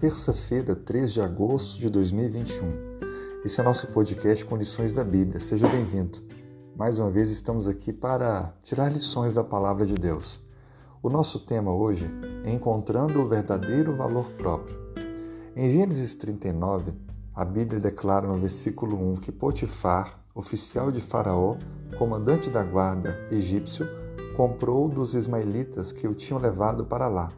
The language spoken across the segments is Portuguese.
terça-feira, 3 de agosto de 2021. Esse é o nosso podcast Condições da Bíblia. Seja bem-vindo. Mais uma vez estamos aqui para tirar lições da palavra de Deus. O nosso tema hoje é Encontrando o verdadeiro valor próprio. Em Gênesis 39, a Bíblia declara no versículo 1 que Potifar, oficial de Faraó, comandante da guarda egípcio, comprou dos ismaelitas que o tinham levado para lá.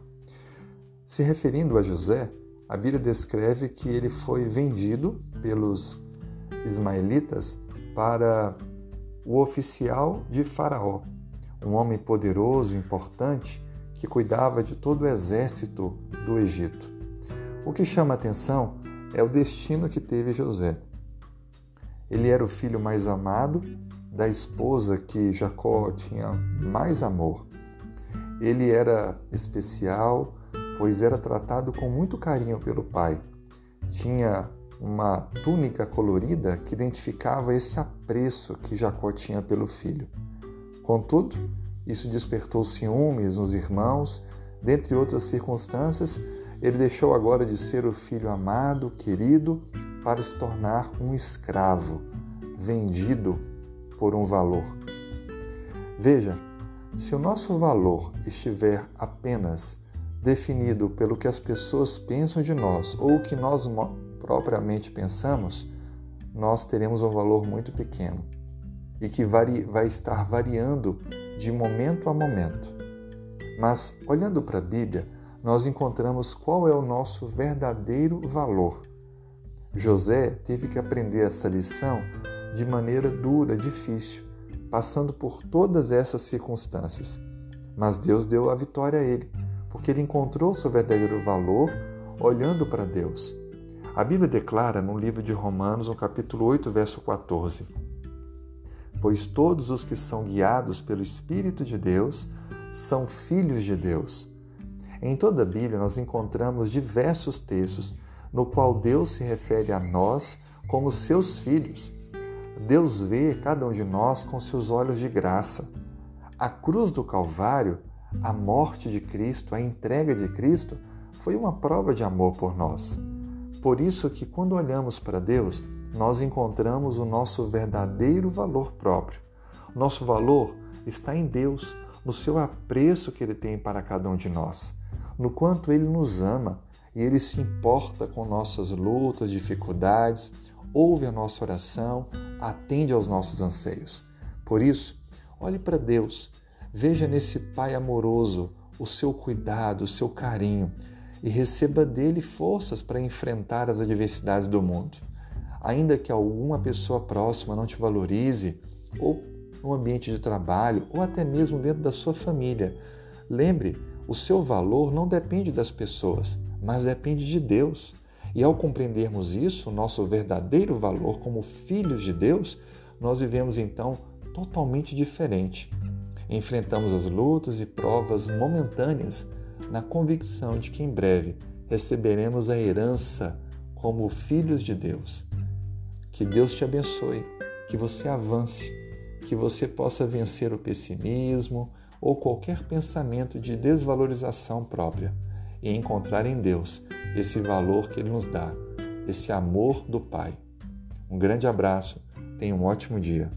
Se referindo a José, a Bíblia descreve que ele foi vendido pelos ismaelitas para o oficial de Faraó, um homem poderoso, importante, que cuidava de todo o exército do Egito. O que chama atenção é o destino que teve José. Ele era o filho mais amado da esposa que Jacó tinha mais amor. Ele era especial, pois era tratado com muito carinho pelo pai. Tinha uma túnica colorida que identificava esse apreço que Jacó tinha pelo filho. Contudo, isso despertou ciúmes nos irmãos, dentre outras circunstâncias, ele deixou agora de ser o filho amado, querido, para se tornar um escravo, vendido por um valor. Veja, se o nosso valor estiver apenas definido pelo que as pessoas pensam de nós ou o que nós propriamente pensamos, nós teremos um valor muito pequeno e que vai estar variando de momento a momento. Mas, olhando para a Bíblia, nós encontramos qual é o nosso verdadeiro valor. José teve que aprender essa lição de maneira dura, difícil, passando por todas essas circunstâncias. Mas Deus deu a vitória a ele, porque ele encontrou seu verdadeiro valor olhando para Deus. A Bíblia declara no livro de Romanos, no capítulo 8, verso 14: Pois todos os que são guiados pelo Espírito de Deus são filhos de Deus. Em toda a Bíblia nós encontramos diversos textos no qual Deus se refere a nós como seus filhos Deus vê cada um de nós com seus olhos de graça. A cruz do Calvário, a morte de Cristo, a entrega de Cristo, foi uma prova de amor por nós. Por isso que quando olhamos para Deus, nós encontramos o nosso verdadeiro valor próprio. Nosso valor está em Deus, no seu apreço que ele tem para cada um de nós, no quanto ele nos ama e ele se importa com nossas lutas, dificuldades, ouve a nossa oração, atende aos nossos anseios. Por isso, olhe para Deus, veja nesse Pai amoroso o seu cuidado, o seu carinho e receba dele forças para enfrentar as adversidades do mundo. Ainda que alguma pessoa próxima não te valorize, ou no ambiente de trabalho, ou até mesmo dentro da sua família, lembre, o seu valor não depende das pessoas, mas depende de Deus. E ao compreendermos isso, nosso verdadeiro valor como filhos de Deus, nós vivemos então totalmente diferente. Enfrentamos as lutas e provas momentâneas na convicção de que em breve receberemos a herança como filhos de Deus. Que Deus te abençoe, que você avance, que você possa vencer o pessimismo ou qualquer pensamento de desvalorização própria e encontrar em Deus esse valor que Ele nos dá, esse amor do Pai. Um grande abraço, tenha um ótimo dia.